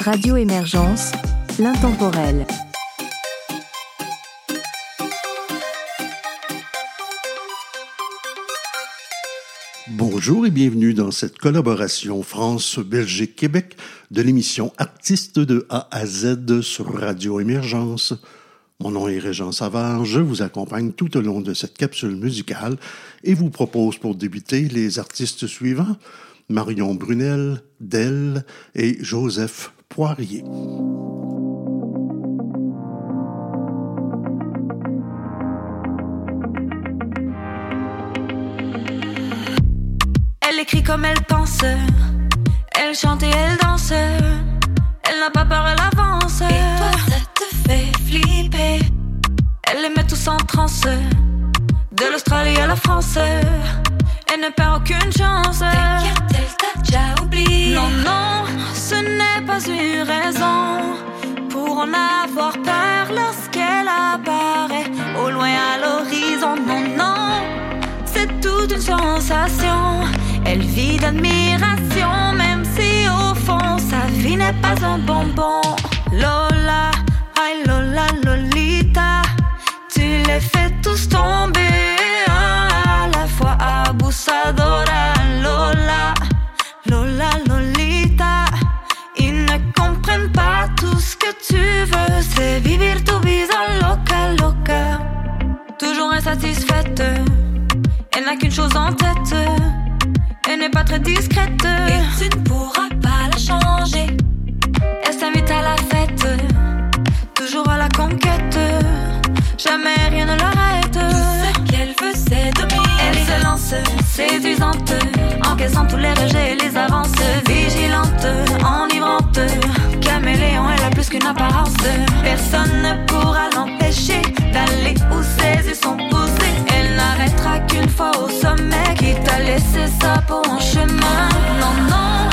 Radio Émergence, l'intemporel. Bonjour et bienvenue dans cette collaboration France-Belgique-Québec de l'émission Artistes de A à Z sur Radio Émergence. Mon nom est Régent Savard, je vous accompagne tout au long de cette capsule musicale et vous propose pour débuter les artistes suivants Marion Brunel, Dell et Joseph Poirier. Elle écrit comme elle pense, elle chante et elle danse. Elle n'a pas peur, elle avance. Et toi, ça te fait flipper. Elle les met tous en transe. De l'Australie à la France, elle ne perd aucune chance. T'inquiète, elle t'a déjà oublié. Non, non, ce n'est pas une raison pour en avoir peur lorsqu'elle apparaît au loin à l'horizon. Non, non, c'est toute une sensation. Elle vit d'admiration, même si au fond sa vie n'est pas un bonbon. Lola, ay Lola, Lolita, tu les fais tous tomber Abusadora, Lola, Lola, Lolita, ils ne comprennent pas tout ce que tu veux, c'est vivre tu vida loca, loca. Toujours insatisfaite, elle n'a qu'une chose en tête. Elle n'est pas très discrète. Et tu ne pourras pas la changer. Elle s'invite à la fête, toujours à la conquête. Jamais rien ne l'arrête. Tout ce qu'elle veut, c'est dominer. Séduisante, encaissant tous les rejets et les avances. Vigilante, enivrante, caméléon, elle a plus qu'une apparence. Personne ne pourra l'empêcher d'aller où ses yeux sont posés. Elle n'arrêtera qu'une fois au sommet, qui t'a laissé sa peau en chemin. Non, non,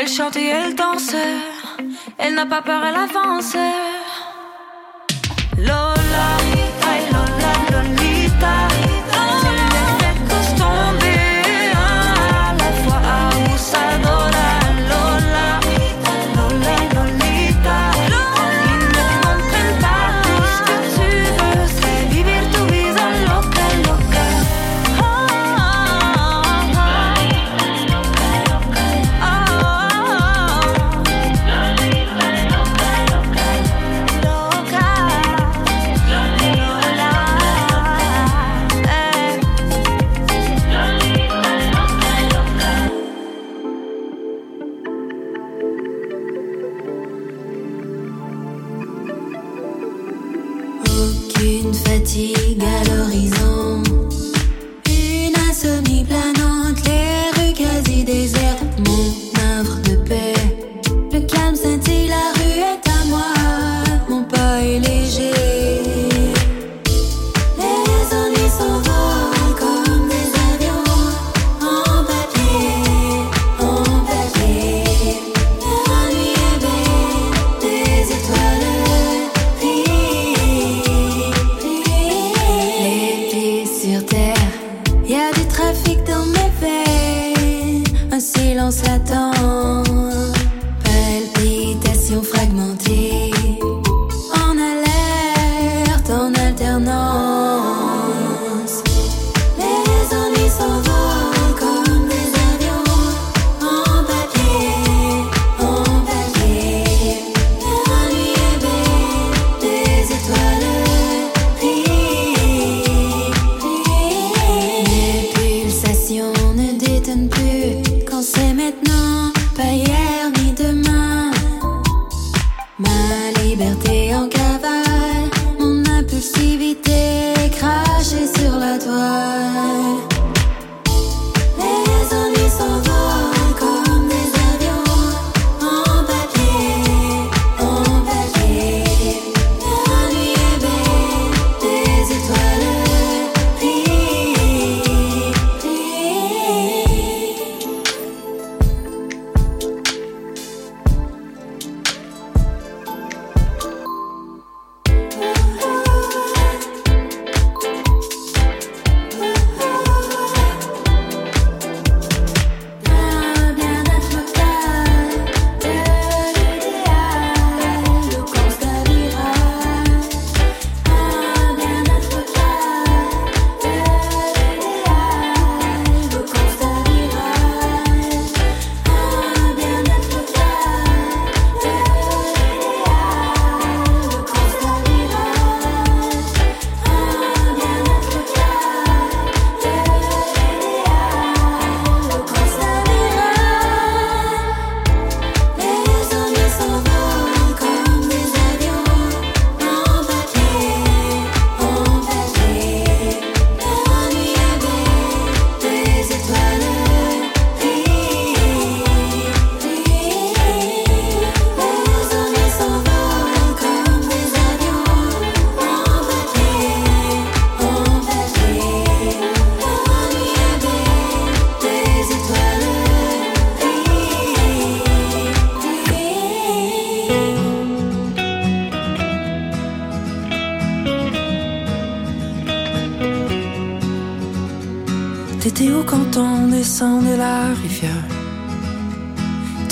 elle chante et elle danse, elle n'a pas peur, elle avance.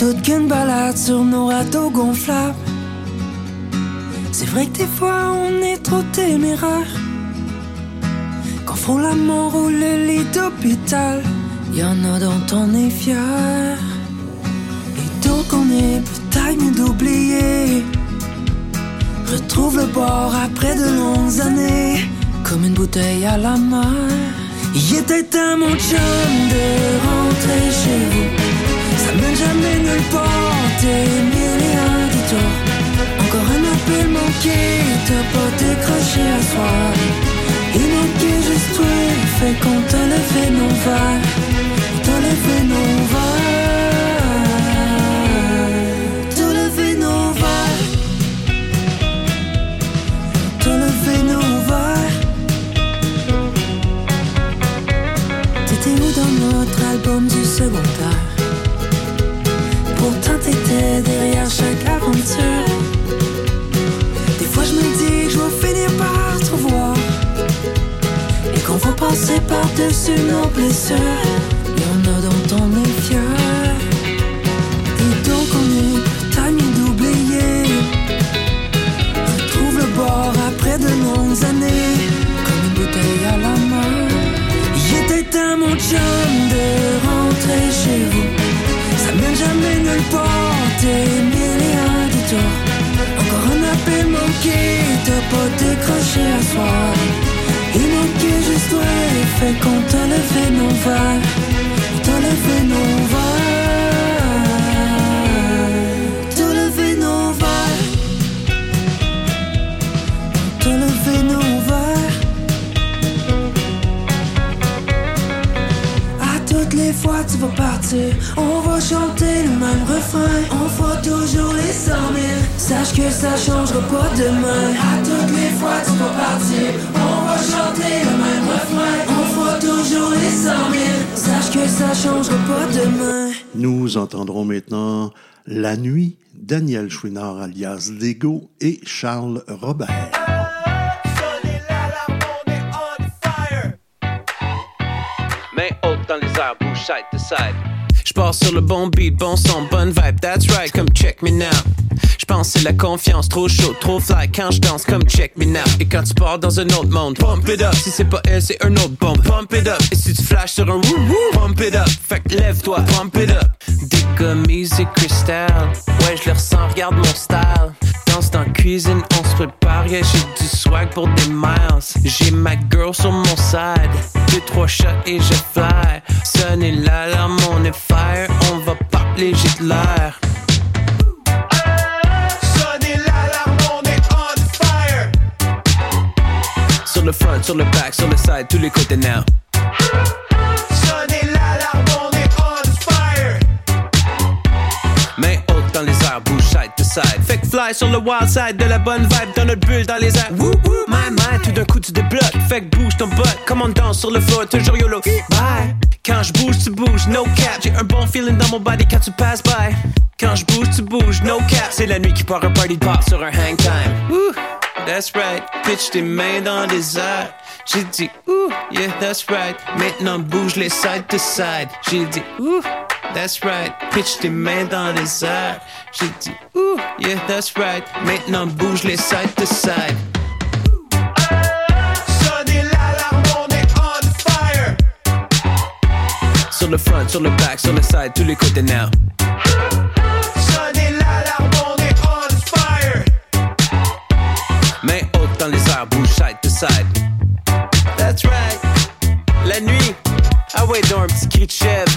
Toute qu'une balade sur nos râteaux gonflables. C'est vrai que des fois on est trop téméraire. Quand frôle la mort ou le lit d'hôpital Y'en a dont on est fier. Et donc on est peut-être d'oublier. Retrouve le bord après de longues années Comme une bouteille à la mer. Il était temps mon chum de rentrer chez vous Jamais nulle part. T'es mille et un détours Encore un appel manqué. T'as pas décroché à soir Il manquait juste toi. Fait qu'on t'a levé nos verres On t'a levé nos verres T'a levé nos verres T'as levé nos verres T'étais où dans notre album du secondaire Pourtant par-dessus nos blessures. Y'en a dont on est fier. Et donc on est mieux d'oublier. Retrouve le bord après de longues années. Comme une bouteille à la main. Était temps mon chum de rentrer chez vous. Ça mène jamais nulle part T'es mille et un Encore un appel manqué T'as pas décroché à soir Il manquait juste toi Fait qu'on t'a levé nos verres On t'a levé nos verres T'a levé nos verres T'as levé nos verres À toutes les fois tu vas partir On va chanter le même refrain. On fera toujours les cent mille Sache que ça changera pas demain À toutes les fois tu vas partir On va chanter le même refrain On fera toujours les cent mille Sache que ça changera pas demain Nous entendrons maintenant La Nuit, Daniel Chouinard alias Lego et Charles Robert. Main haute dans les airs, bouge side to side. J'pars sur le bon beat, bon son, bonne vibe, that's right, comme check me now. J'pense c'est la confiance, trop chaud, trop fly quand j'danse, comme check me now. Et quand tu pars dans un autre monde, pump it up. Si c'est pas elle, c'est un autre bombe, pump it up. Et si tu flashes sur un woo woo, pump it up. Fait que lève-toi, pump it up. Des et cristal, ouais je le ressens, regarde mon style. Danse dans cuisine, on se prépare, yeah, j'ai du swag pour des miles. J'ai ma girl sur mon side, deux trois shots et je fly. Sonnez l'alarme, on est l'air. Sonnez l'alarme, on est on fire. Sur le front, sur le back, sur le side, tous les côtés now. Sonnez l'alarme, on est on fire. Main haute dans les airs, bouge side to side. Fait que fly sur le wild side, de la bonne vibe dans notre bulle dans les airs. Woo woo, my my, tout d'un coup tu débloques. Fait que bouge ton butt, comme on danse sur le floor, toujours YOLO. Bye. Quand je bouge, tu bouges, no cap. J'ai un bon feeling dans mon body quand tu passes by. Quand je bouge, tu bouges, no cap. C'est la nuit qui part un party pop sur un hang time. Woo, that's right. Pitch tes mains dans les airs. J'ai dit, yeah, that's right. Maintenant bouge les side to side. J'ai dit, ouh, that's right. Pitch tes mains dans les airs. J'ai dit, yeah, that's right. Maintenant bouge les side to side. Le front, sur le back, sur le side, tous les côtés now. Sonnez l'alarme, on est on fire. Main haute dans les airs, bouge side to side. That's right. La nuit, ah ouais, donc un petit cri de chèvre.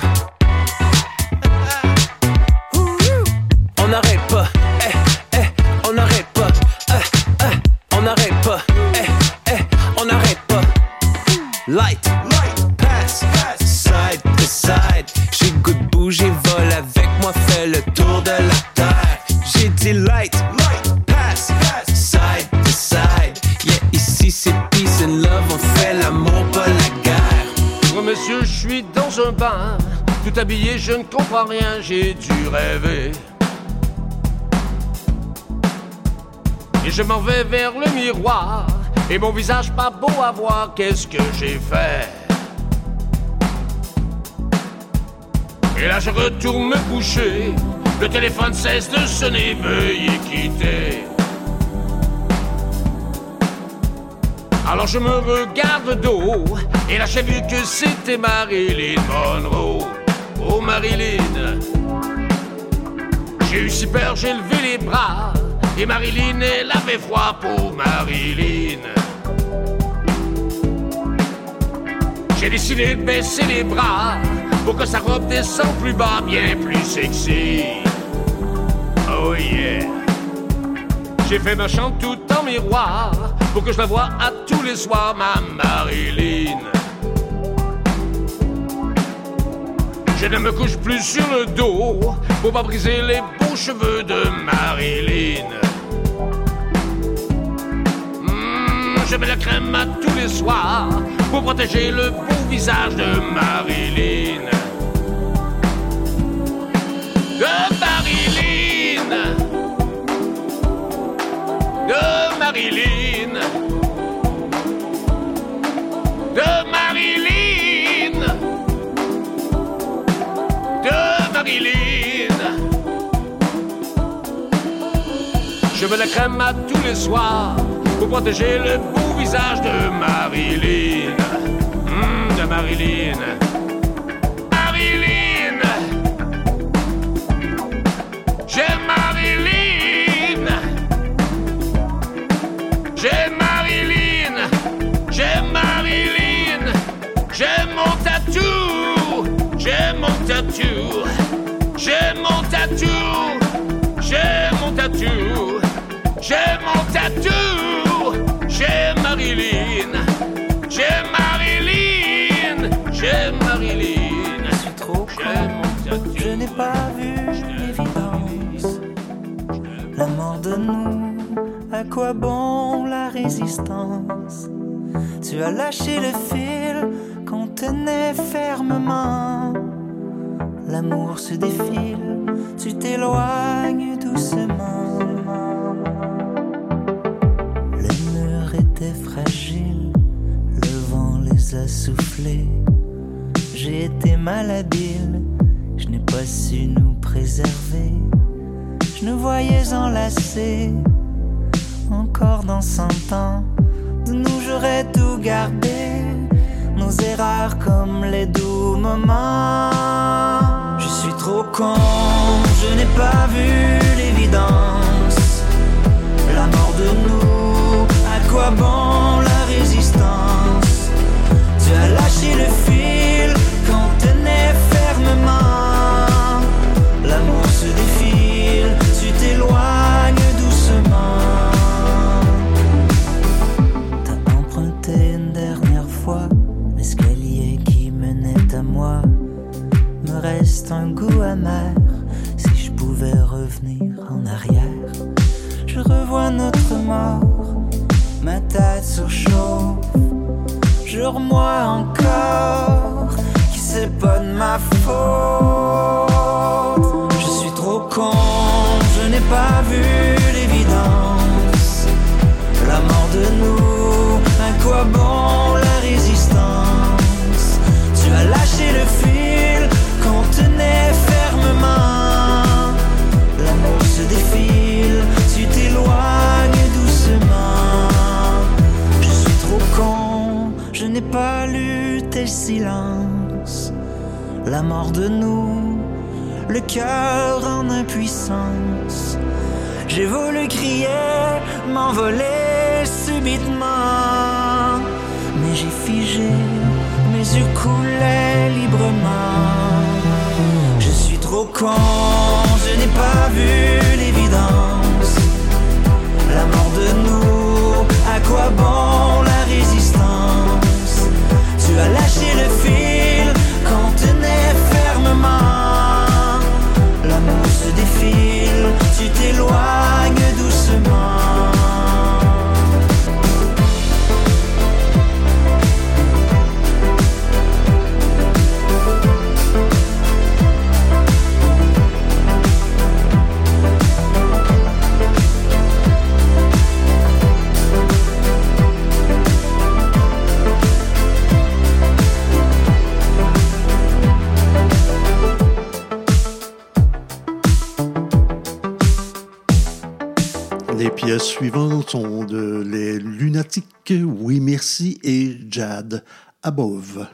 On n'arrête pas, eh, eh, on n'arrête pas, eh, eh, on n'arrête pas, eh, eh, on n'arrête pas. Light, Light, le tour de la terre. J'ai dit light, light, pass, pass. side to side. Yeah, ici c'est peace and love, on fait l'amour, pas la guerre. Moi, monsieur, je suis dans un bar. Tout habillé, je ne comprends rien, j'ai dû rêver. Et je m'en vais vers le miroir. Et mon visage pas beau à voir, qu'est-ce que j'ai fait? Et là je retourne me coucher. Le téléphone cesse de sonner, veuillez quitter. Alors je me regarde de dos, et là j'ai vu que c'était Marilyn Monroe. Oh Marilyn, j'ai eu si peur, j'ai levé les bras. Et Marilyn, elle avait froid pour Marilyn. J'ai décidé de baisser les bras pour que sa robe descende plus bas, bien plus sexy. Oh yeah. J'ai fait ma chante tout en miroir pour que je la voie à tous les soirs, ma Marilyn. Je ne me couche plus sur le dos pour pas briser les beaux cheveux de Marilyn. Je mets la crème à tous les soirs pour protéger le beau visage de Marilyn. De Marilyn. De Marilyn. De Marilyn. De Marilyn. Je mets la crème à tous les soirs pour protéger le beau visage de Marilyn. Hmm, de Marilyn. Marilyn. À quoi bon la résistance Tu as lâché le fil qu'on tenait fermement. L'amour se défile, tu t'éloignes doucement. Les murs étaient fragiles, le vent les a soufflés. J'ai été malhabile, je n'ai pas su nous préserver. Je nous voyais enlacés, encore dans cent ans. De nous j'aurais tout gardé, nos erreurs comme les doux moments. Je suis trop con, je n'ai pas vu l'évidence. La mort de nous, à quoi bon la résistance? Tu as lâché le un goût amer si je pouvais revenir en arrière. Je revois notre mort, ma tête surchauffe. Jure-moi encore que c'est pas de ma faute. Je suis trop con, je n'ai pas vu l'évidence. La mort de nous, à quoi bon la résistance? Tu as lâché le qu'on tenait fermement. L'amour se défile, tu t'éloignes doucement. Je suis trop con, je n'ai pas lu tes silences. La mort de nous, le cœur en impuissance. J'ai voulu crier, m'envoler subitement. Mais j'ai figé, mes yeux coulaient librement. Trop con, je n'ai pas vu l'évidence. La mort de nous, à quoi bon la résistance? Tu as lâché le fil qu'on tenait fermement. L'amour se défile, tu t'éloignes doucement. De Les Lunatiques, Oui Merci et Jad Above.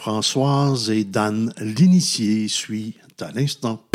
Françoise et Dan l'initié suit à l'instant.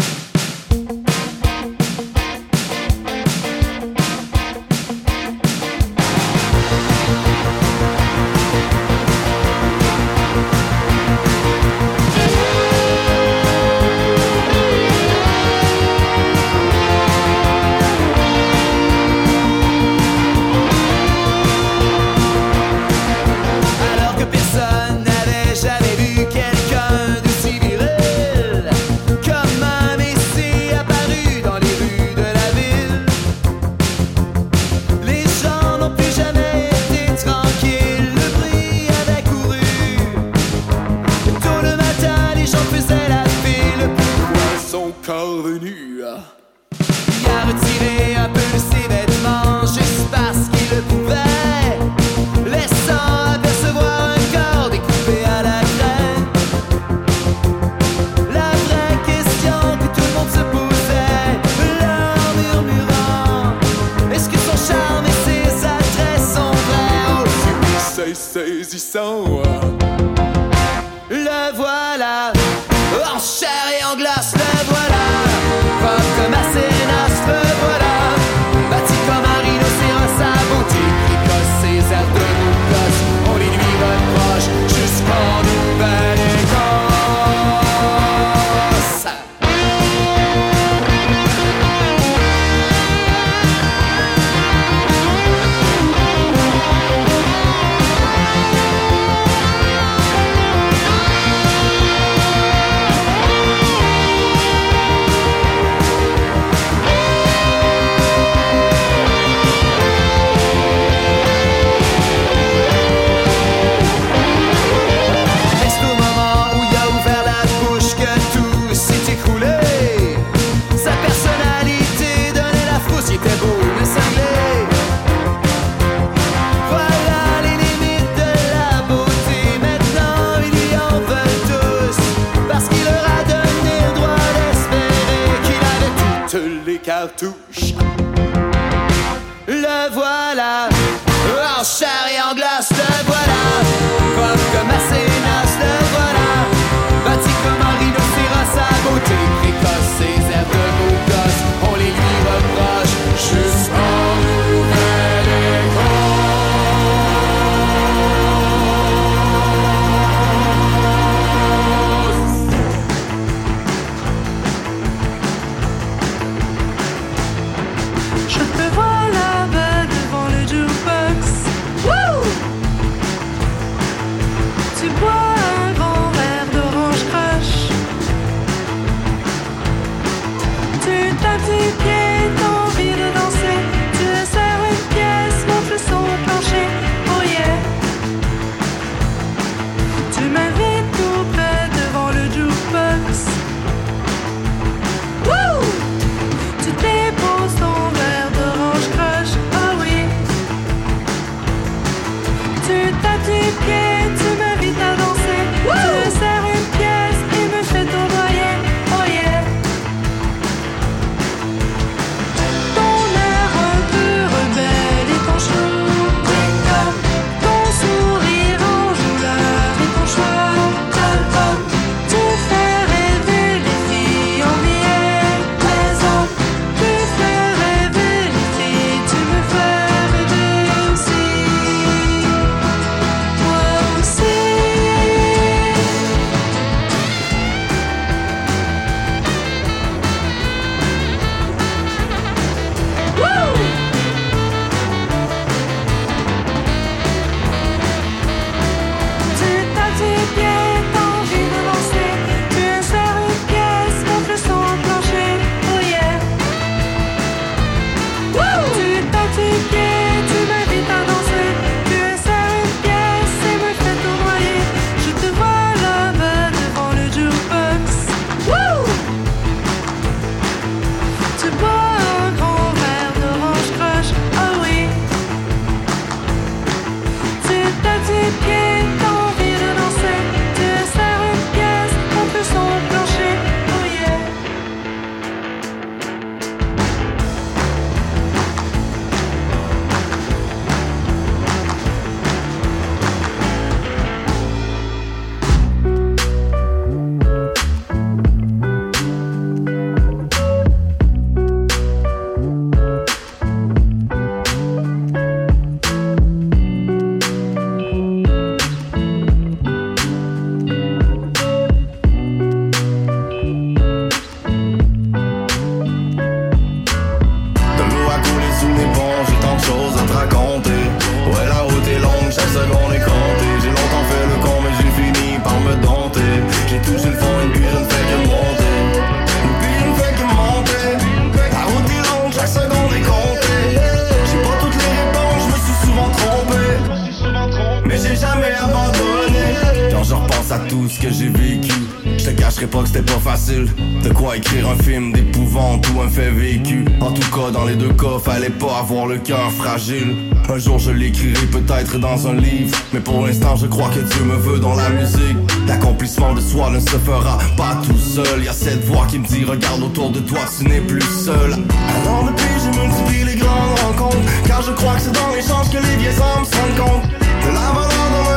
Dans un livre. Mais pour l'instant, je crois que Dieu me veut dans la musique. L'accomplissement de soi ne se fera pas tout seul. Y a cette voix qui me dit Regarde autour de toi, tu n'es plus seul. Alors depuis, je multiplie les grandes rencontres. Car je crois que c'est dans l'échange que les vieilles âmes se rendent compte. De la valeur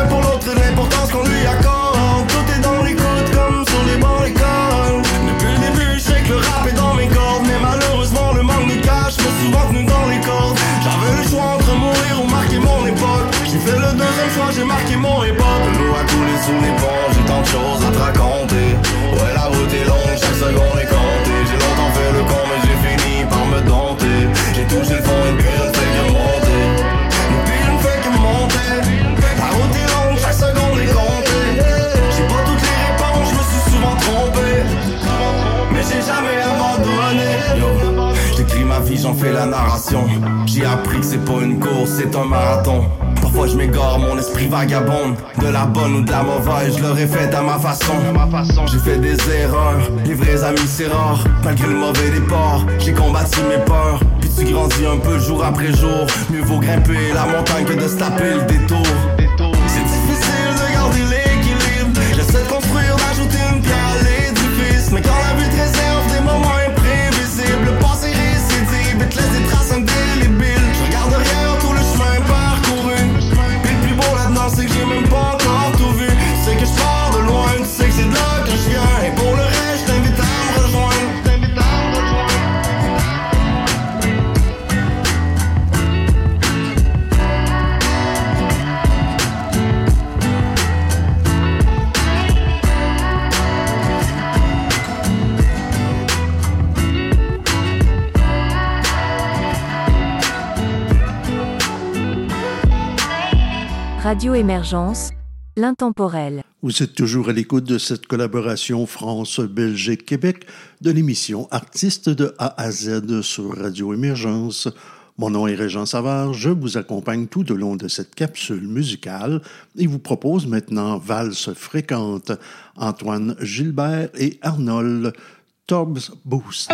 De l'eau a coulé sous les ponts, j'ai tant de choses à te raconter. Ouais, la route est longue, chaque seconde est comptée. J'ai longtemps fait le con, mais j'ai fini par me dompter. J'ai touché le fond et puis je ne fais que monter. Et puis je ne fais que monter. La route est longue, chaque seconde est comptée. J'ai pas toutes les réponses, je me suis souvent trompé. Mais j'ai jamais abandonné. J'écris ma vie, j'en fais la narration. J'ai appris que c'est pas une course, c'est un marathon. Parfois je m'égare, mon esprit vagabonde. De la bonne ou de la mauvaise, je l'aurais fait à ma façon. J'ai fait des erreurs, les vrais amis c'est rare. Malgré le mauvais départ, j'ai combattu mes peurs. Puis tu grandis un peu jour après jour. Mieux vaut grimper la montagne que de se taper le détour Radio Émergence, l'intemporel. Vous êtes toujours à l'écoute de cette collaboration France-Belgique-Québec de l'émission Artistes de A à Z sur Radio Émergence. Mon nom est Régent Savard, je vous accompagne tout au long de cette capsule musicale et vous propose maintenant Valse fréquente, Antoine Gilbert et Arnold Torbs Boost.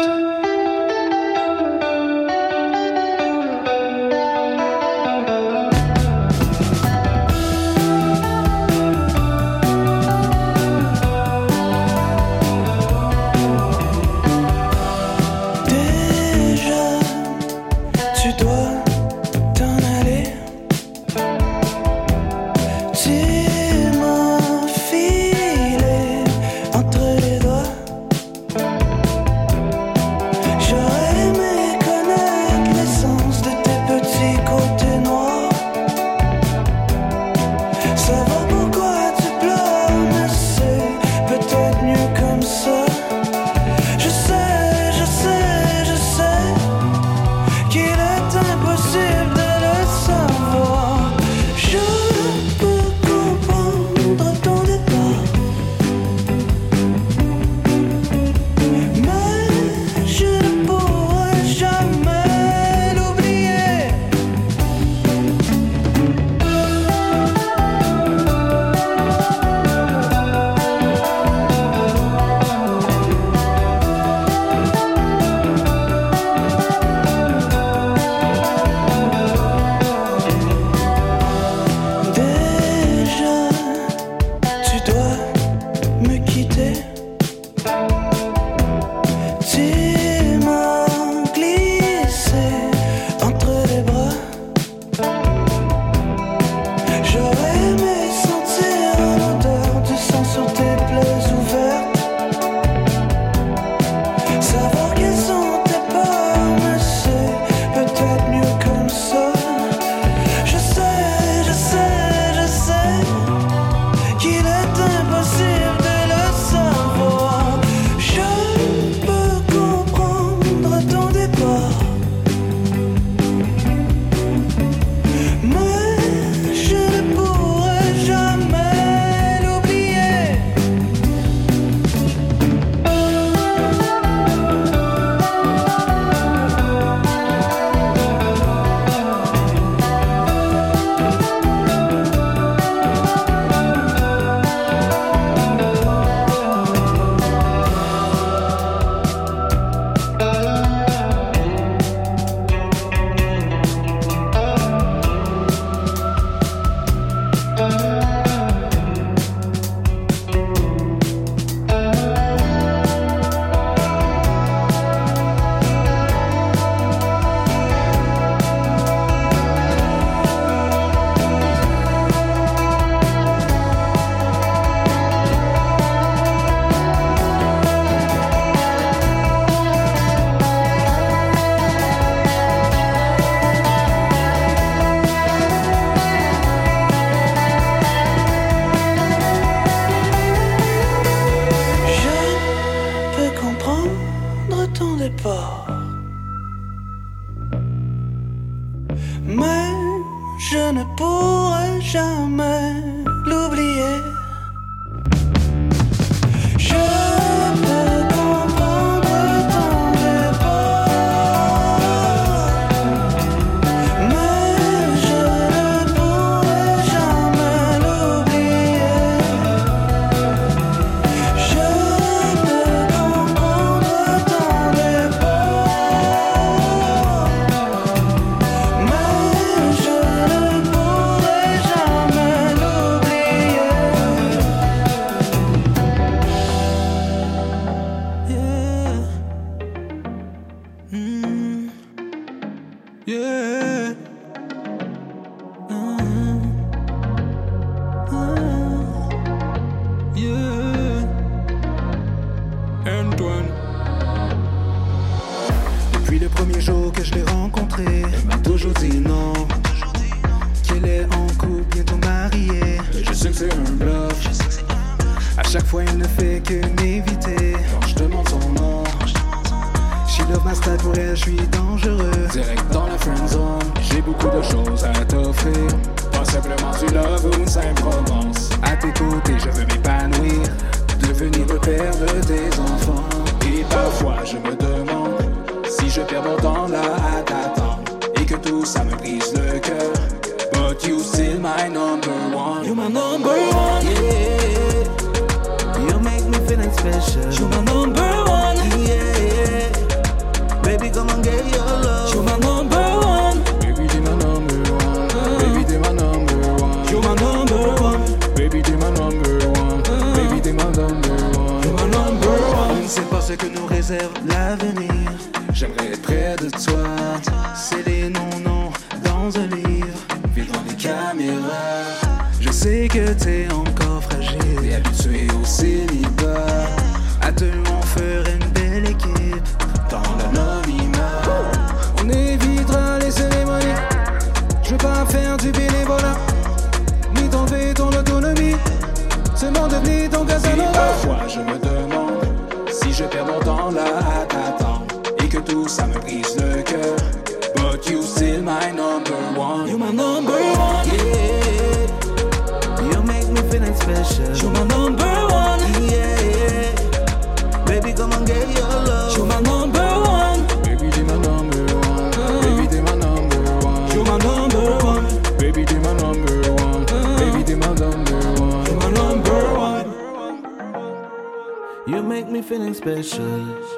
suspicious.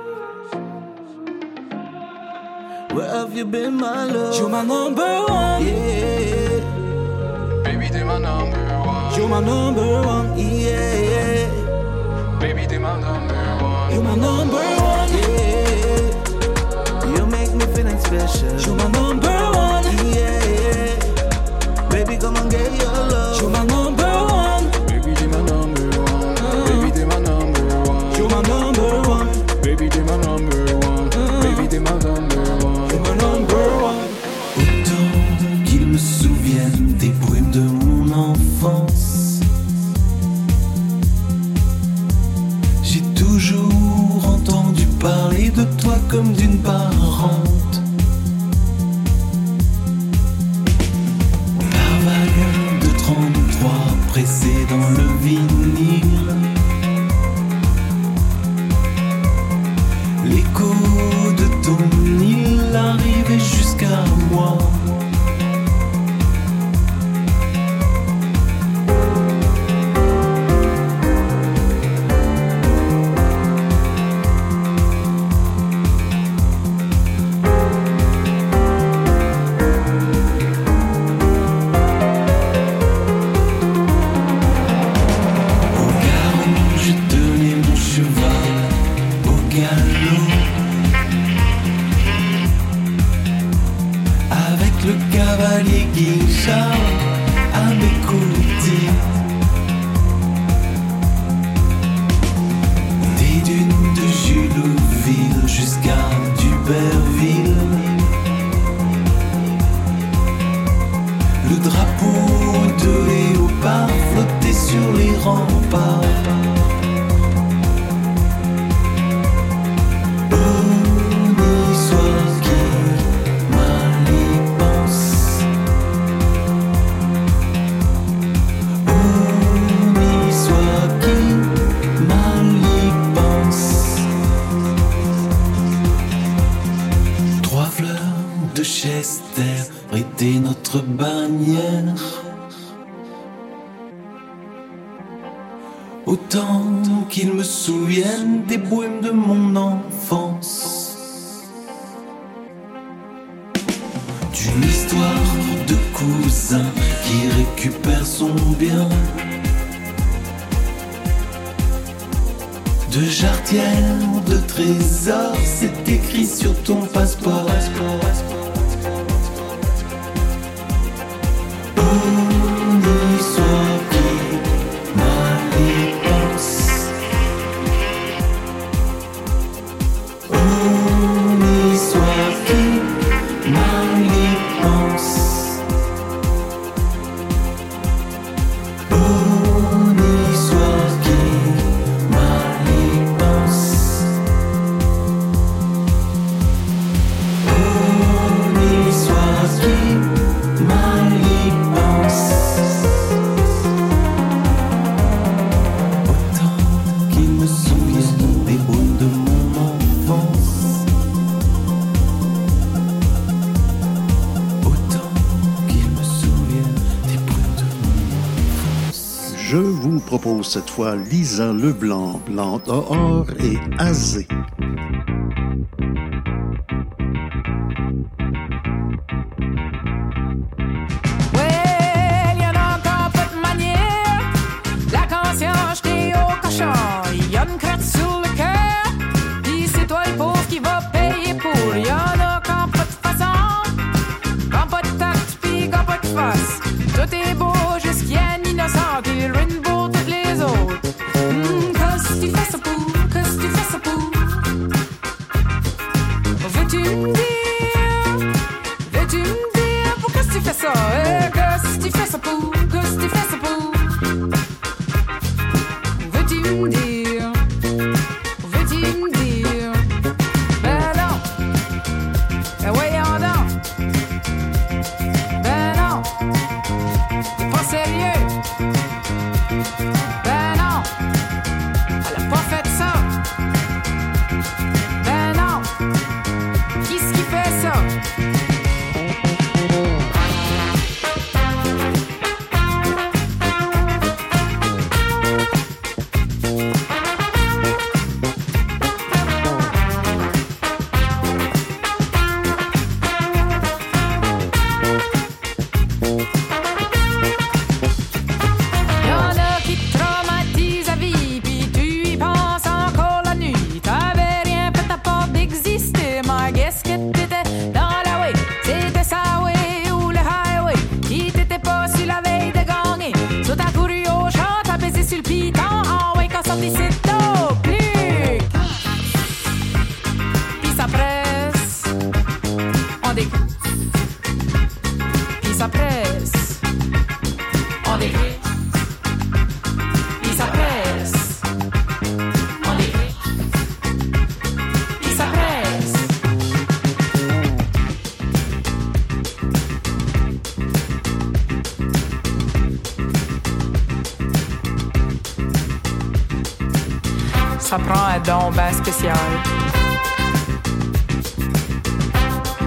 Where have you been, my love? You're my number one. Yeah. Baby, you're my number one. You're my number one. Yeah. Baby, you're my number one. You're my number one. Yeah. You make me feeling special. You're my number one. Yeah. Baby, come and get your love. You're my cette fois Lisa Leblanc, Blanc dehors et Azé.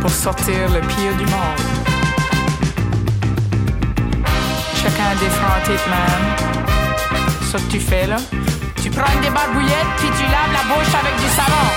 pour sortir le pire du monde. Chacun défronté de même. Sauf que tu fais là. Tu prends des barbouillettes puis tu laves la bouche avec du savon.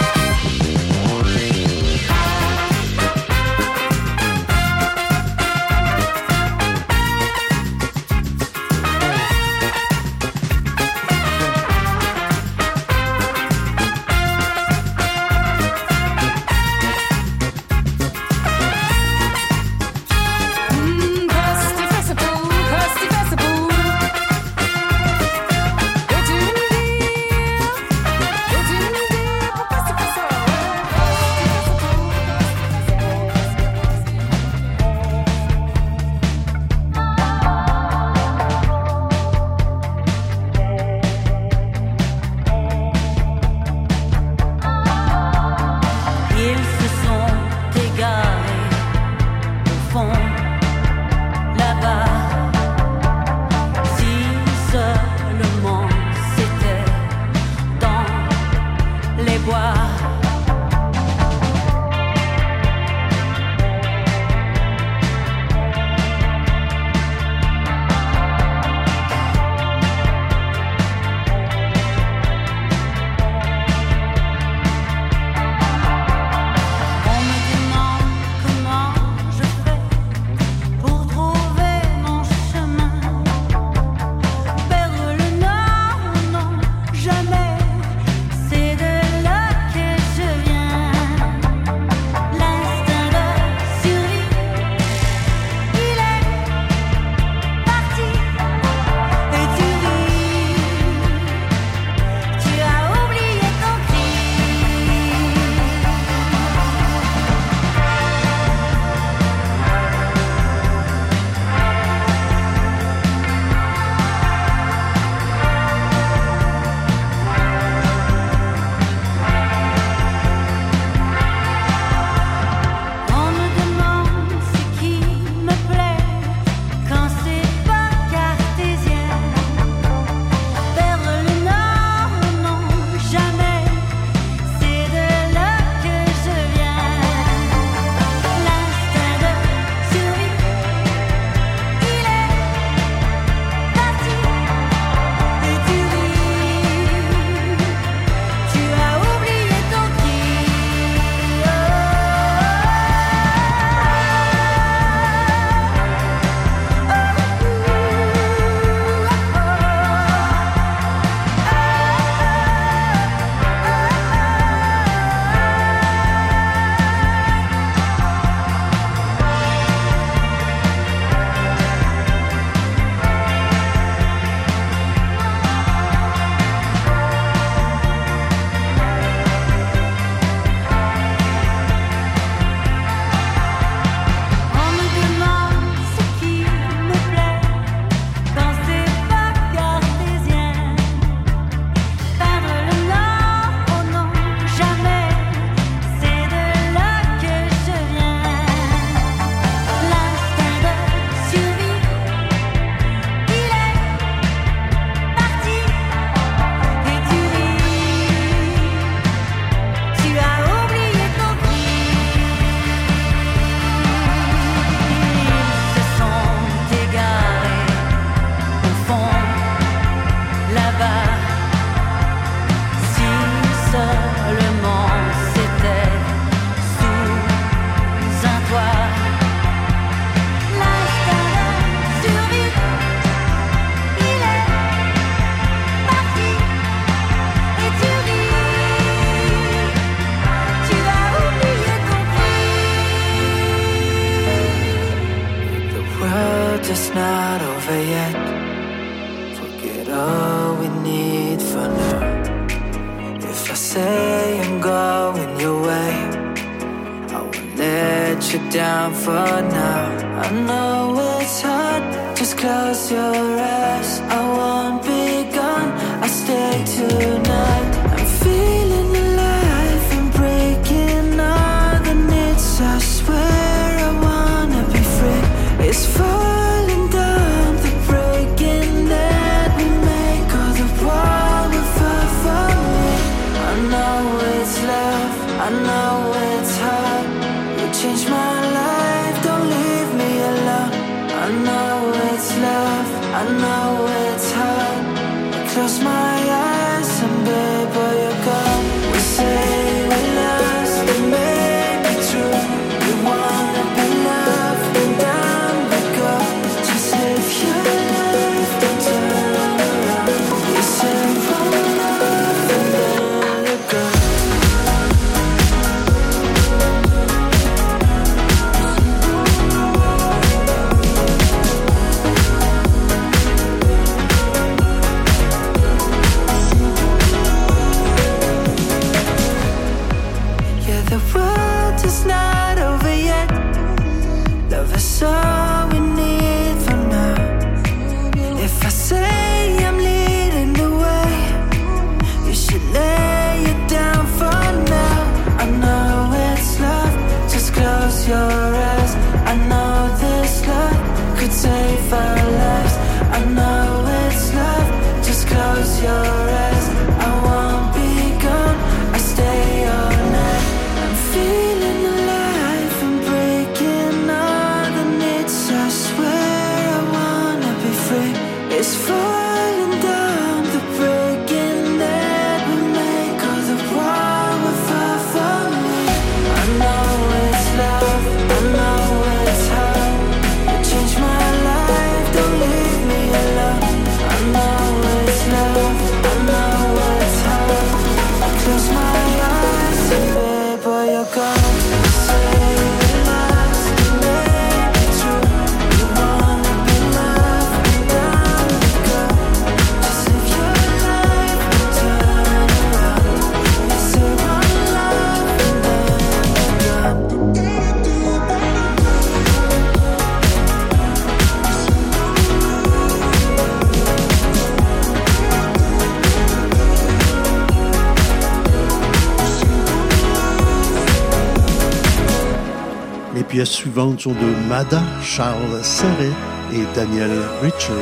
suivantes sont de Mada, Charles Serret et Daniel Richard.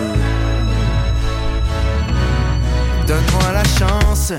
Donne-moi la chance.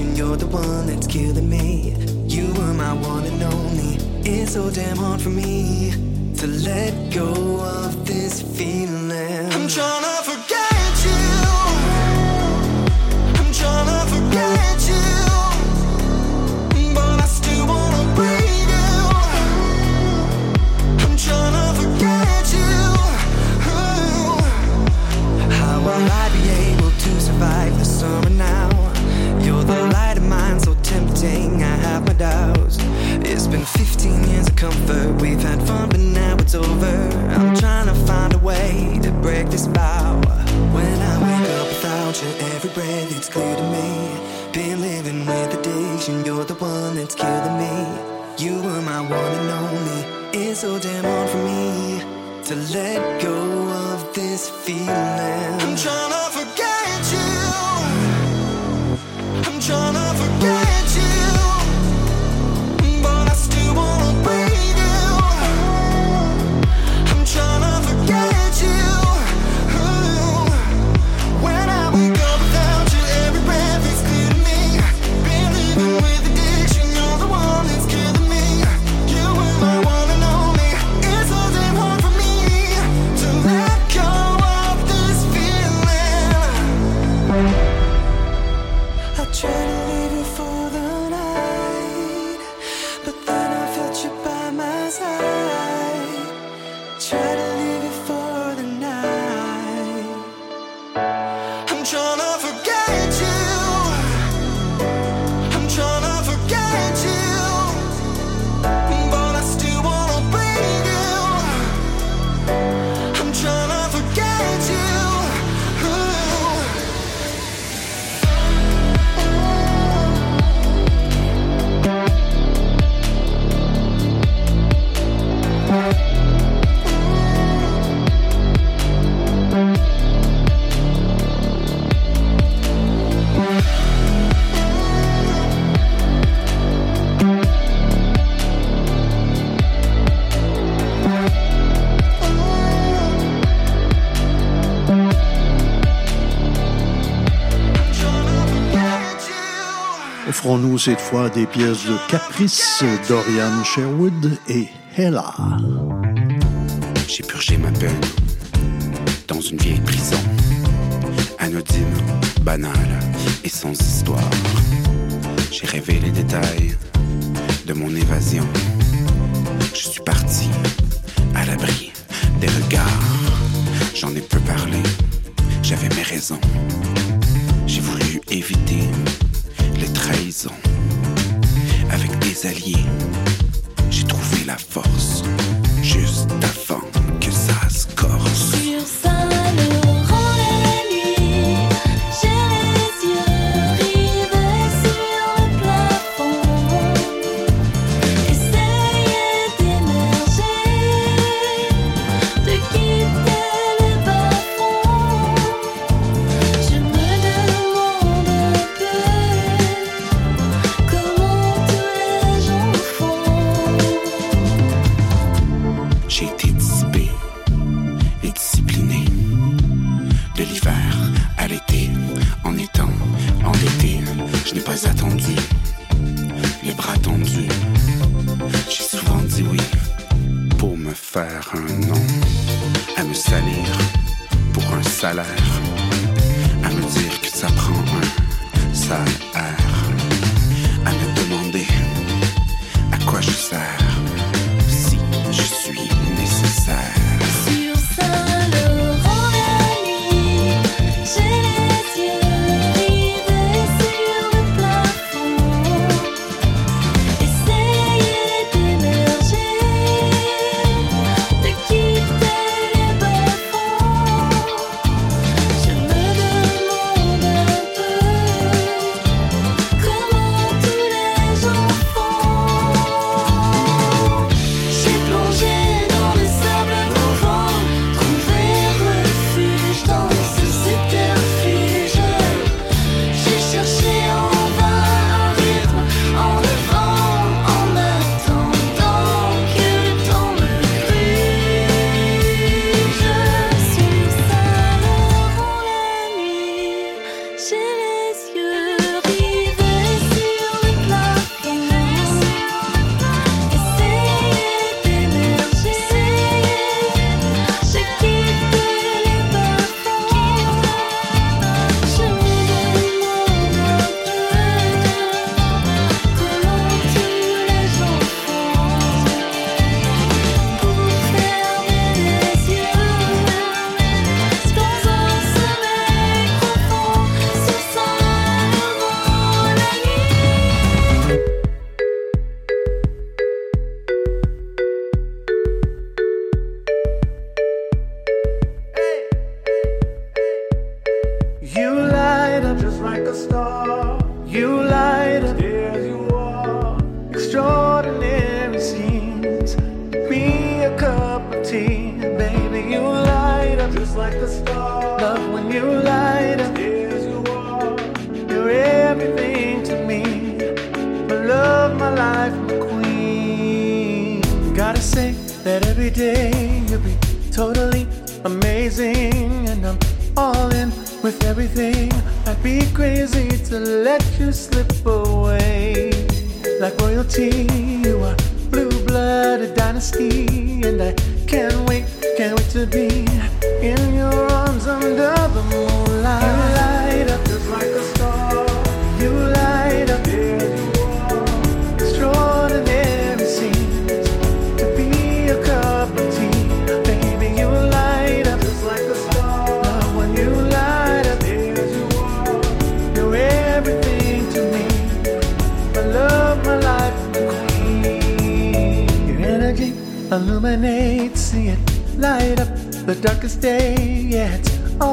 you're the one that's killing me. You were my one and only. It's so damn hard for me to let go of this feeling. I'm trying to. 15 years of comfort. We've had fun, but now it's over. I'm trying to find a way to break this vow. When I wake up without you, every breath it's clear to me. Been living with addiction, you're the one that's killing me. You were my one and only. It's so damn hard for me to let go of this feeling. I'm trying to forget you. I'm trying to Nous, cette fois des pièces de Caprice, Dorian Sherwood et Hella. J'ai purgé ma peine dans une vieille prison, anodine, banale et sans histoire. J'ai rêvé les détails de mon évasion. Je suis parti à l'abri des regards. J'en ai peu parlé, j'avais mes raisons. J'ai voulu éviter trahison. Avec des alliés, j'ai trouvé la force.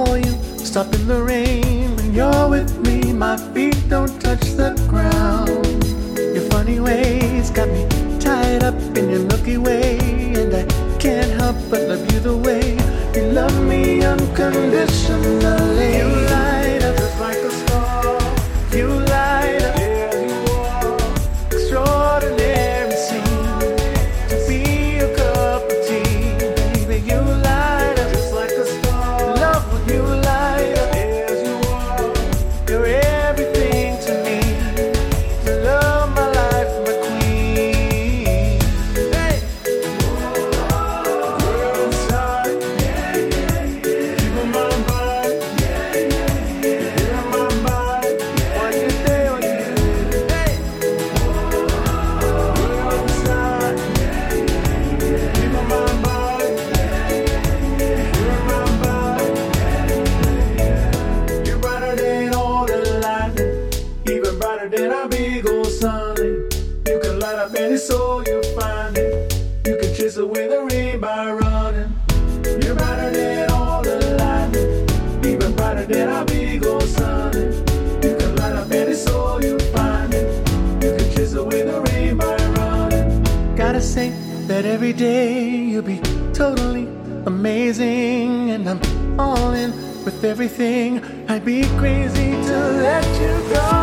for you. Stop in the rain when you're with me. My feet don't touch the ground. Your funny ways got me tied up in your Milky Way, and I can't help but love you the way you love me unconditionally. Every day you'll be totally amazing, and I'm all in with everything. I'd be crazy to let you go.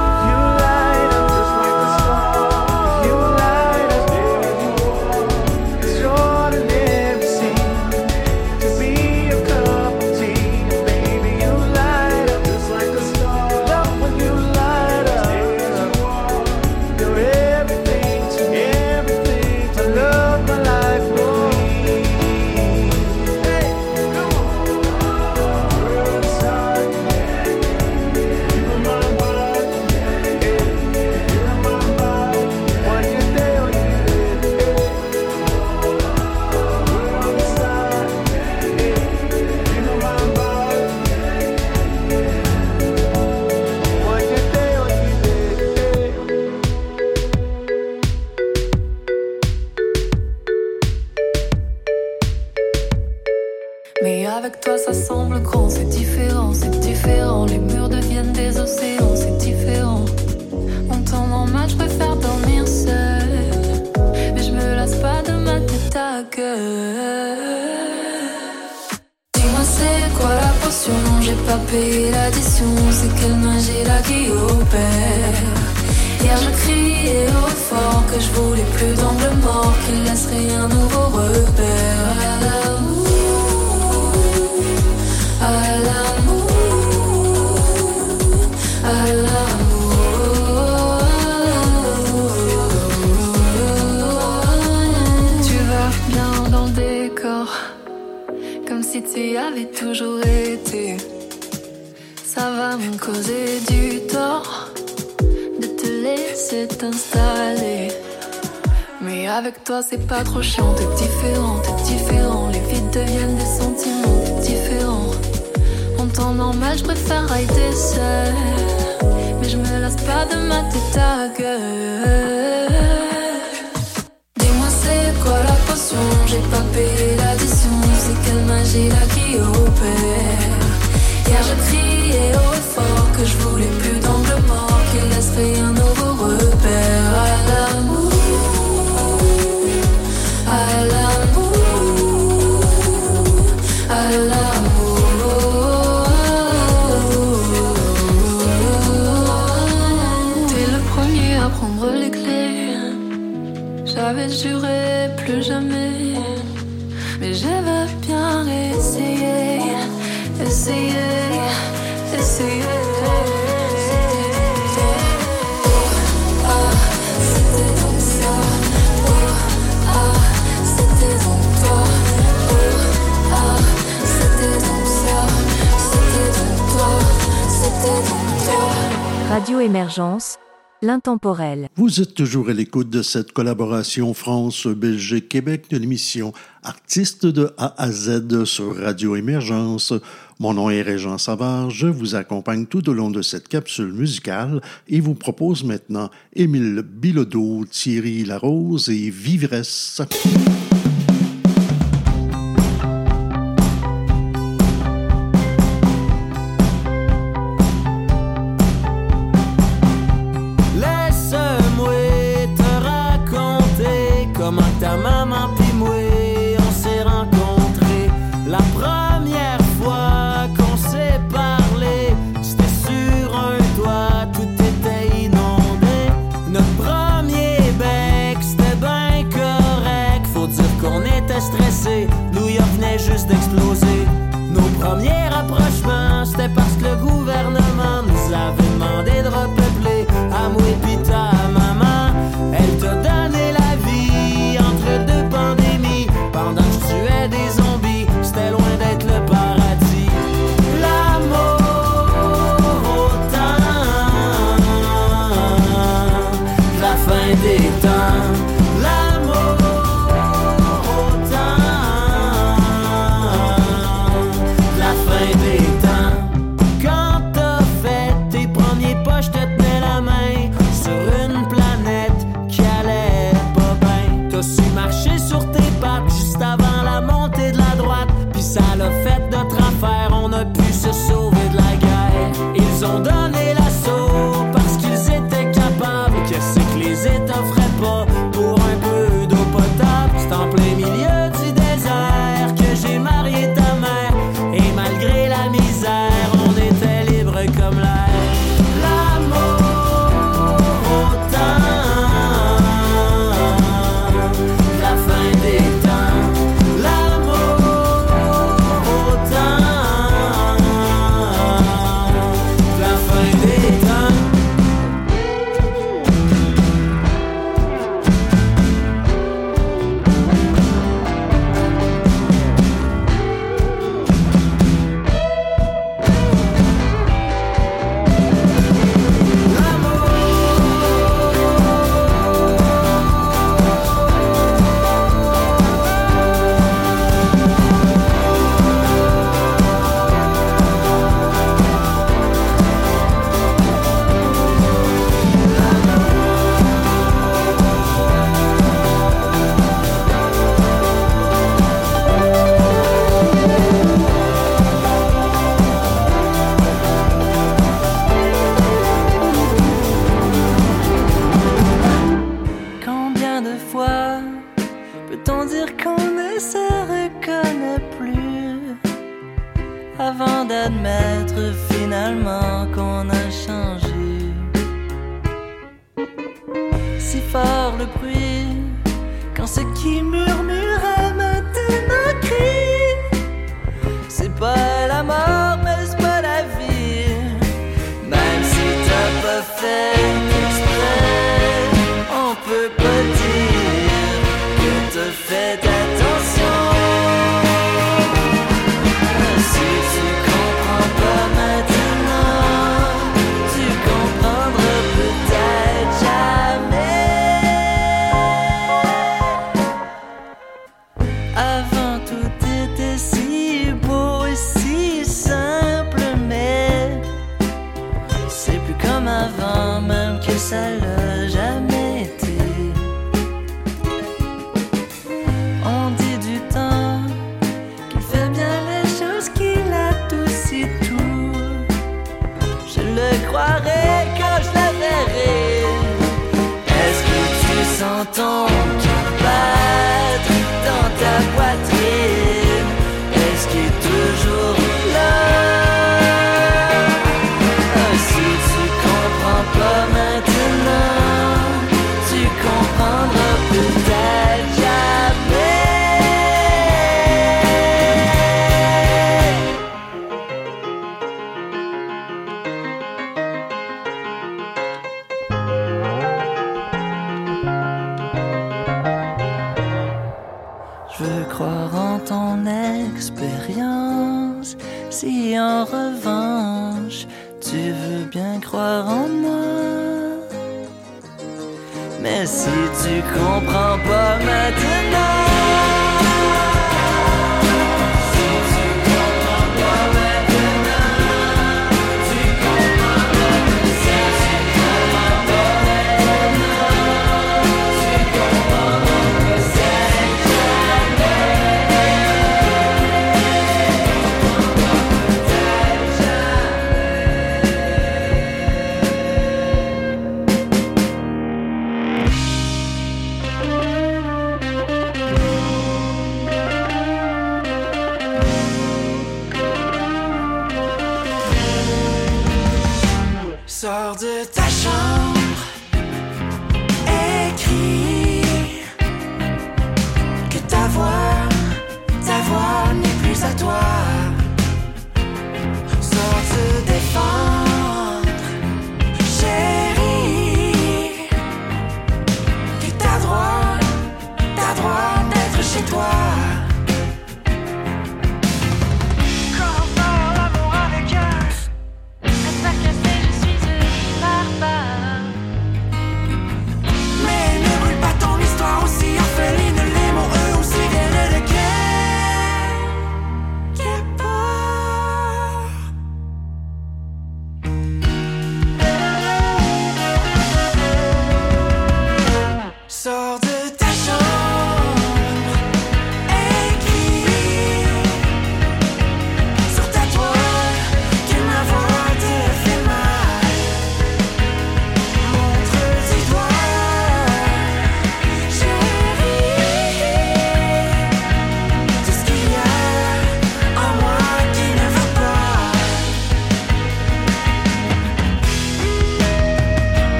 Pas trop chiant. T'es différent, t'es différent. Les vides deviennent des sentiments, t'es différent. En temps normal, je préfère rider seul. Mais je me lasse pas de ma tête à gueule. Dis-moi, c'est quoi la potion? J'ai pas payé l'addition. C'est quelle magie là qui opère? Hier, je criais haut et fort que je voulais plus d'angle mort, qu'il laisserait un nouveau Plus jamais, mais bien. C'était donc toi. C'était donc toi. Radio Émergence, l'intemporel. Vous êtes toujours à l'écoute de cette collaboration France-Belgique-Québec de l'émission Artistes de A à Z sur Radio Émergence. Mon nom est Régent Savard, je vous accompagne tout au long de cette capsule musicale et vous propose maintenant Émile Bilodeau, Thierry Larose et Vivresse.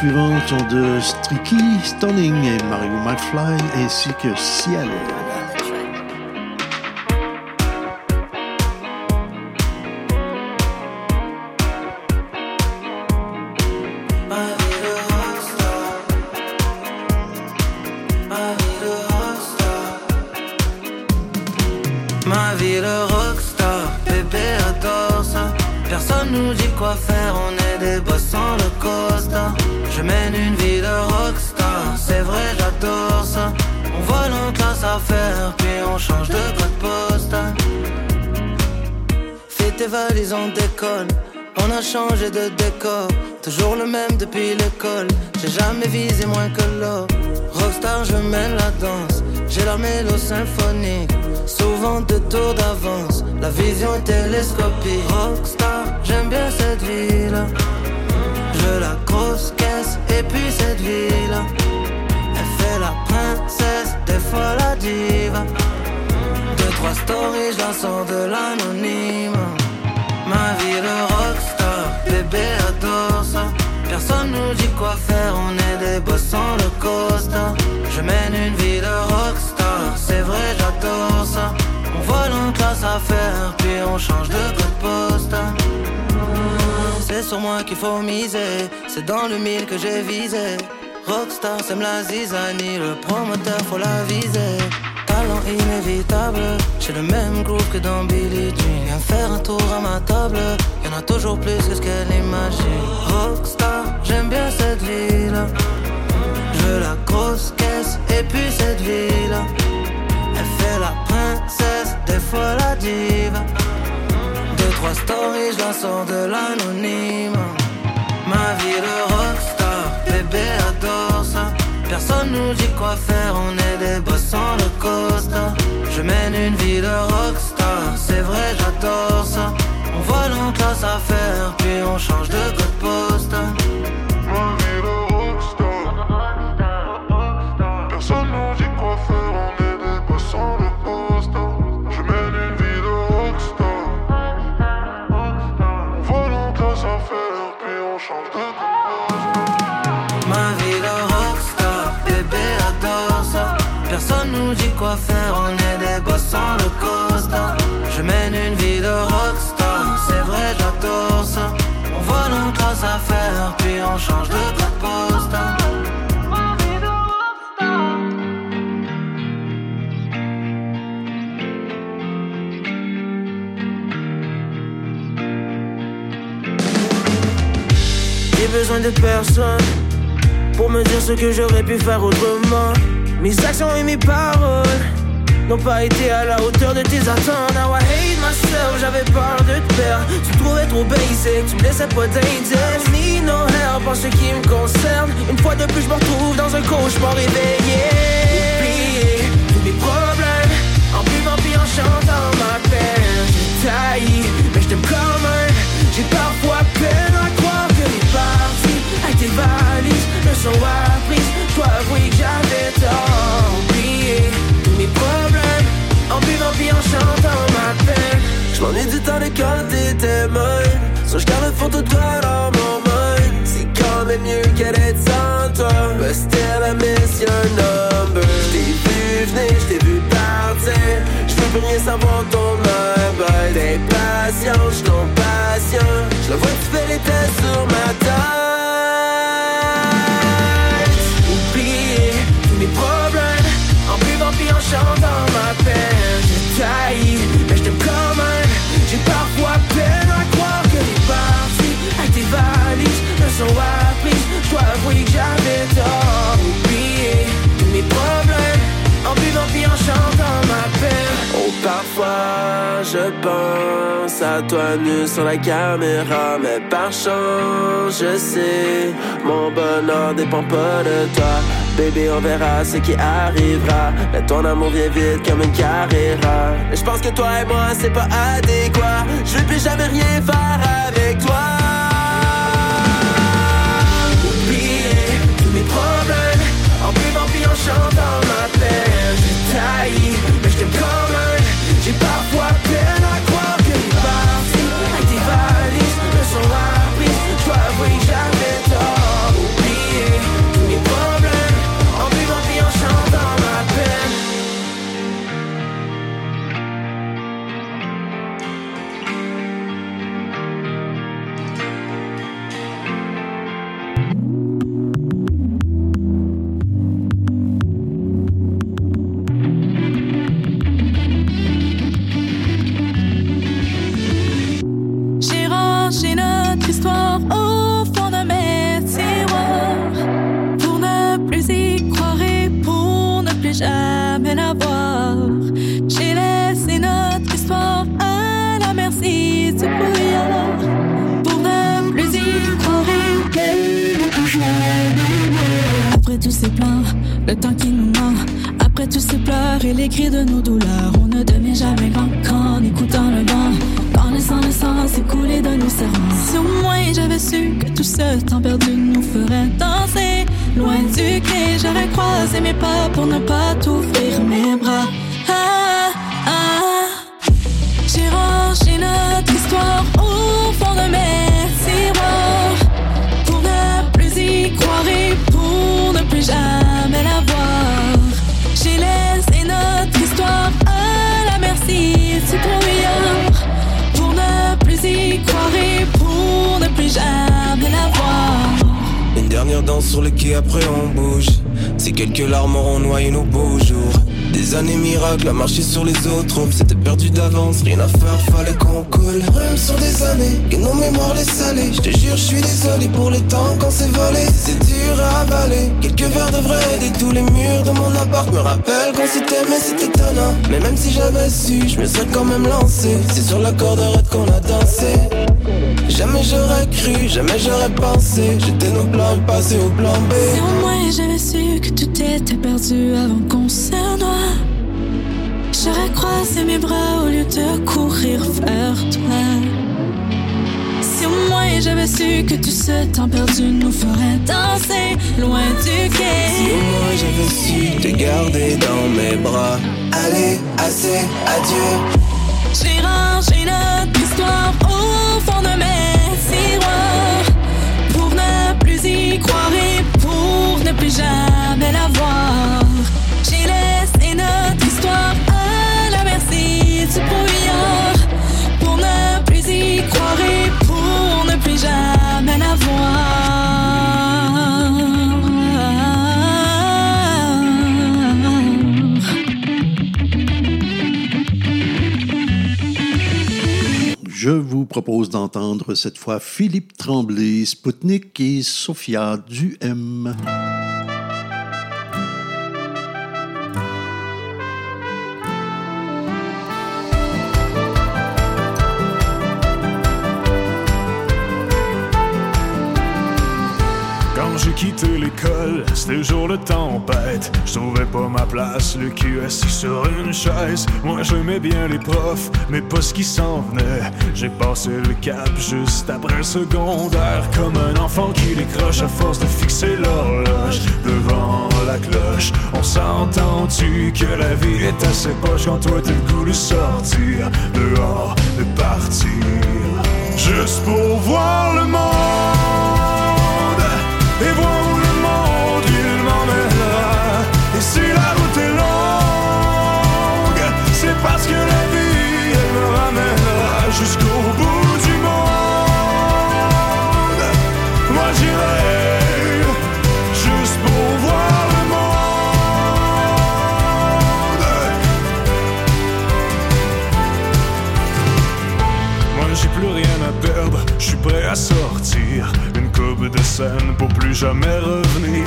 Pièces suivantes sont de Streaky, Stunning et Mario McFly, ainsi que Ciel. De décor, toujours le même depuis l'école. J'ai jamais visé moins que l'or. Rockstar, je mène la danse. J'ai la mélo symphonique, souvent deux tours d'avance. La vision est télescopique. Rockstar, j'aime bien cette vie-là. Je la grosse caisse et puis cette vie-là. Elle fait la princesse, des fois la diva. Deux, trois stories, je la sors de l'anonyme. Ma vie de rockstar, bébé adore ça. Personne nous dit quoi faire, on est des boss sans le costa. Je mène une vie de rockstar, c'est vrai, j'adore ça. On vole en classe à faire, puis on change de code postal. C'est sur moi qu'il faut miser, c'est dans le mille que j'ai visé. Rockstar, c'est la zizanie, le promoteur faut la viser. Talent inévitable, j'ai le même groove que dans Billie Jean. Viens faire un tour à ma table, y'en a toujours plus que ce qu'elle imagine. Rockstar, j'aime bien cette vie-là. Je la grosse caisse et puis cette vie-là. Elle fait la princesse, des fois la diva. Deux, trois stories, je la sors de l'anonyme. Ma vie de rockstar, bébé adore ça. Personne nous dit quoi faire, on est des boss sans le costa. Je mène une vie de rockstar, c'est vrai, j'adore ça. On vole en classe à faire, puis on change de code postal. Nous dit quoi faire, on est des boss sans le costa. Je mène une vie de rockstar, c'est vrai, j'adore ça. On vole en classe à faire, puis on change de code postal. J'ai besoin de personne pour me dire ce que j'aurais pu faire autrement. Mes actions et mes paroles n'ont pas été à la hauteur de tes attentes. Now I hate myself, j'avais peur de te perdre. Tu trouvais trop basic, tu me laissais pas d'indice. Need no help en ce qui me concerne. Une fois de plus, je me retrouve dans un cauchemar réveillé. Oublier tous mes problèmes en buvant puis en chantant ma peine. Tailli, mais je t'aime quand même. J'ai parfois peine à croire que les parties avec tes valises ne sont apprises. Toi avouer de quand t'étais mine. So je garde une photo de toi dans mon mind. C'est quand même mieux qu'elle est sans toi. But still I miss your number. J't'ai vu venir, j't'ai vu partir. J'veux plus rien savoir ton number. T'es patient, j't'en patient. J'le vois tu fais les tests sur ma tête. Oublier tous mes problèmes en buvant puis en chantant ma peine. J'ai tailli, pense à toi nu sur la caméra, mais par chance je sais mon bonheur dépend pas de toi. Baby, on verra ce qui arrivera. Mais ton amour vient vite comme une carrière. Mais je pense que toi et moi, c'est pas adéquat. Je vais plus jamais rien faire avec toi. Cris de nos douleurs, on ne devient jamais grand qu'en écoutant le vent, en laissant le sang s'écouler de nos serments. Si au moins j'avais su que tout ce temps perdu nous ferait danser, loin du quai, j'aurais croisé mes pas pour ne pas t'ouvrir mes sur le quai, après on bouge. Si quelques larmes auront noyé nos beaux jours. Des années miracles à marcher sur les autres. C'était perdu d'avance, rien à faire, fallait qu'on coule. Rhume sur des années, que nos mémoires les salées. Je te jure, je suis désolé pour les temps qu'on volé. C'est dur à avaler. Quelques verres de vrai et tous les murs de mon appart me rappellent qu'on s'était, mais c'était étonnant. Mais même si j'avais su, je me serais quand même lancé. C'est sur la corde raide qu'on a dansé. Jamais j'aurais cru, jamais j'aurais pensé. J'étais nos plans passés au plan B. Si au moins j'avais su que tout était perdu avant qu'on se noie, j'aurais croisé mes bras au lieu de courir vers toi. Si au moins j'avais su que tout ce temps perdu nous ferait danser loin du quai. Si au moins j'avais su te garder dans mes bras. Allez, assez, adieu. Ne plus jamais la voir. Propose d'entendre cette fois Philippe Tremblay, Spoutnik et Sophia Duhem. Quitté l'école, c'était jour de tempête. Je trouvais pas ma place, le cul assis sur une chaise. Moi j'aimais bien les profs, mais pas ce qui s'en venait. J'ai passé le cap juste après le secondaire. Comme un enfant qui décroche à force de fixer l'horloge devant la cloche. On s'entend-tu que la vie est assez poche quand toi t'as le de sortir dehors, de partir. Juste pour voir le monde et voir De scène pour plus jamais revenir.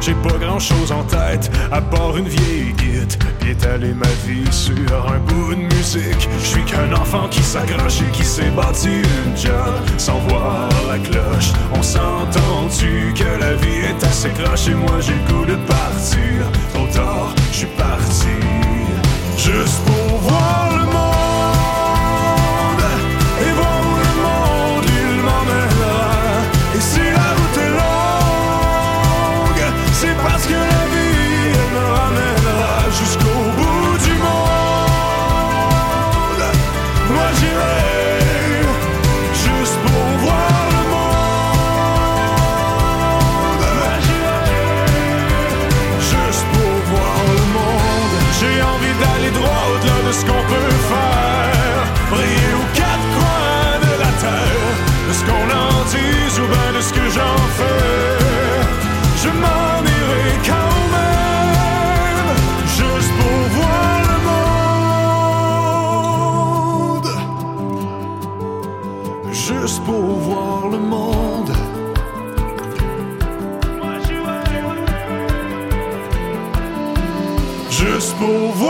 J'ai pas grand chose en tête, à part une vieille guide. Puis étaler ma vie sur un bout de musique. Je suis qu'un enfant qui s'accroche et qui s'est bâti une job sans voir la cloche. On s'entend-tu que la vie est assez croche et moi j'ai le goût de partir. Trop tard, je suis parti. Juste pour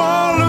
pour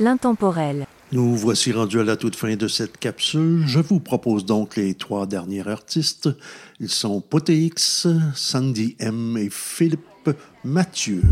L'intemporel. Nous voici rendus à la toute fin de cette capsule. Je vous propose donc les trois derniers artistes. Ils sont Potéix, Sandy M et Philippe Mathieu.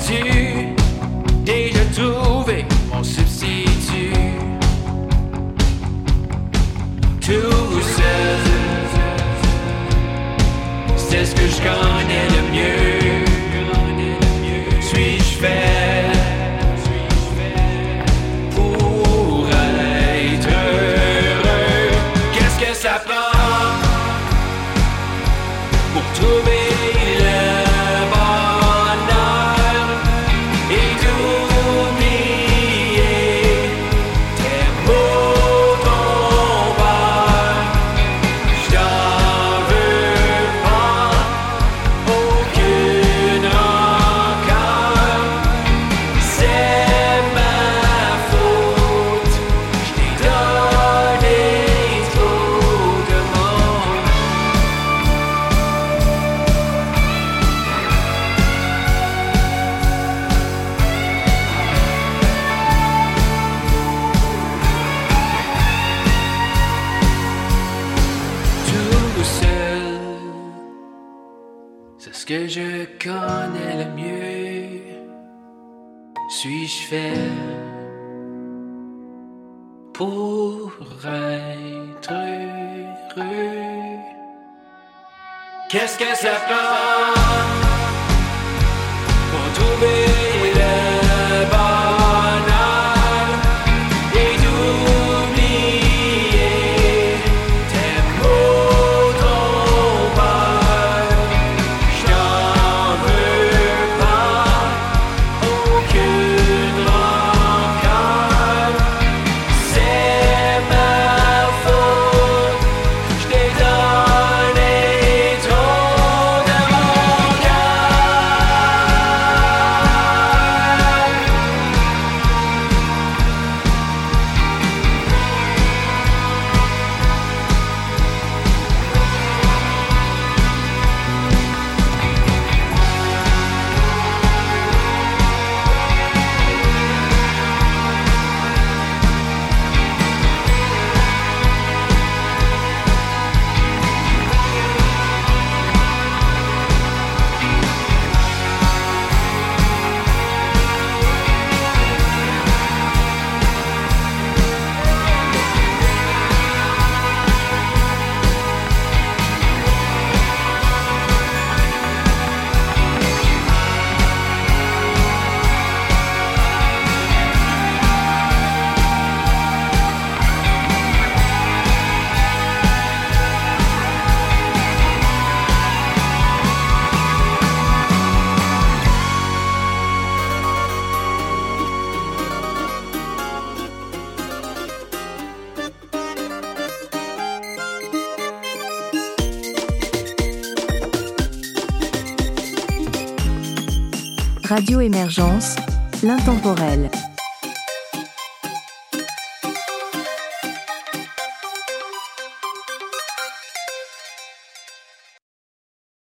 Surprise. As-tu déjà trouvé mon L'intemporel.